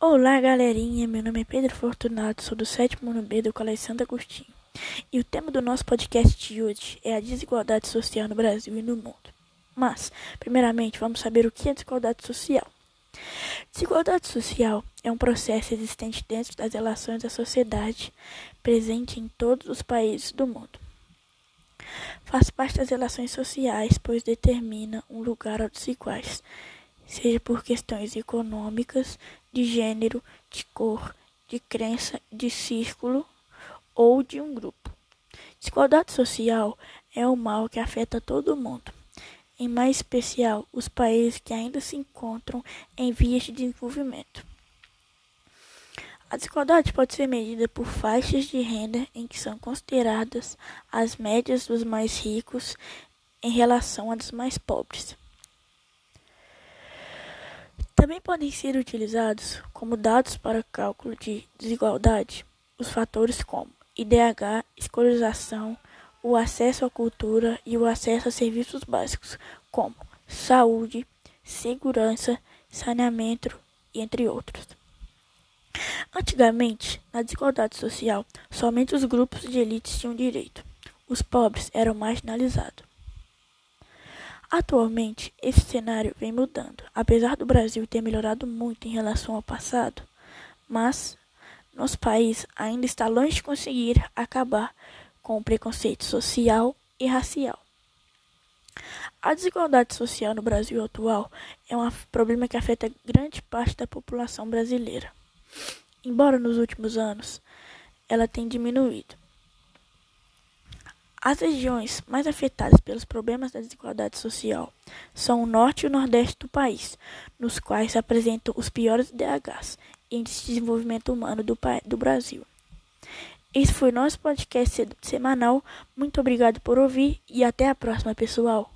Olá, galerinha. Meu nome é Pedro Fortunato, sou do sétimo ano B do Colégio Santo Agostinho. E o tema do nosso podcast de hoje é a desigualdade social no Brasil e no mundo. Mas, primeiramente, vamos saber o que é desigualdade social. Desigualdade social é um processo existente dentro das relações da sociedade, presente em todos os países do mundo. Faz parte das relações sociais, pois determina um lugar aos desiguais seja por questões econômicas, de gênero, de cor, de crença, de círculo ou de um grupo. Desigualdade social é um mal que afeta todo mundo, em mais especial os países que ainda se encontram em vias de desenvolvimento. A desigualdade pode ser medida por faixas de renda em que são consideradas as médias dos mais ricos em relação às mais pobres. Também podem ser utilizados como dados para cálculo de desigualdade os fatores como IDH, escolarização, o acesso à cultura e o acesso a serviços básicos como saúde, segurança, saneamento entre outros. Antigamente, na desigualdade social, somente os grupos de elites tinham direito. Os pobres eram marginalizados. Atualmente, esse cenário vem mudando, apesar do Brasil ter melhorado muito em relação ao passado, mas nosso país ainda está longe de conseguir acabar com o preconceito social e racial. A desigualdade social no Brasil atual é um problema que afeta grande parte da população brasileira. Embora nos últimos anos ela tenha diminuído. As regiões mais afetadas pelos problemas da desigualdade social são o norte e o nordeste do país, nos quais se apresentam os piores DHs, Índice de Desenvolvimento Humano do, do Brasil. Esse foi nosso podcast semanal. Muito obrigado por ouvir e até a próxima, pessoal.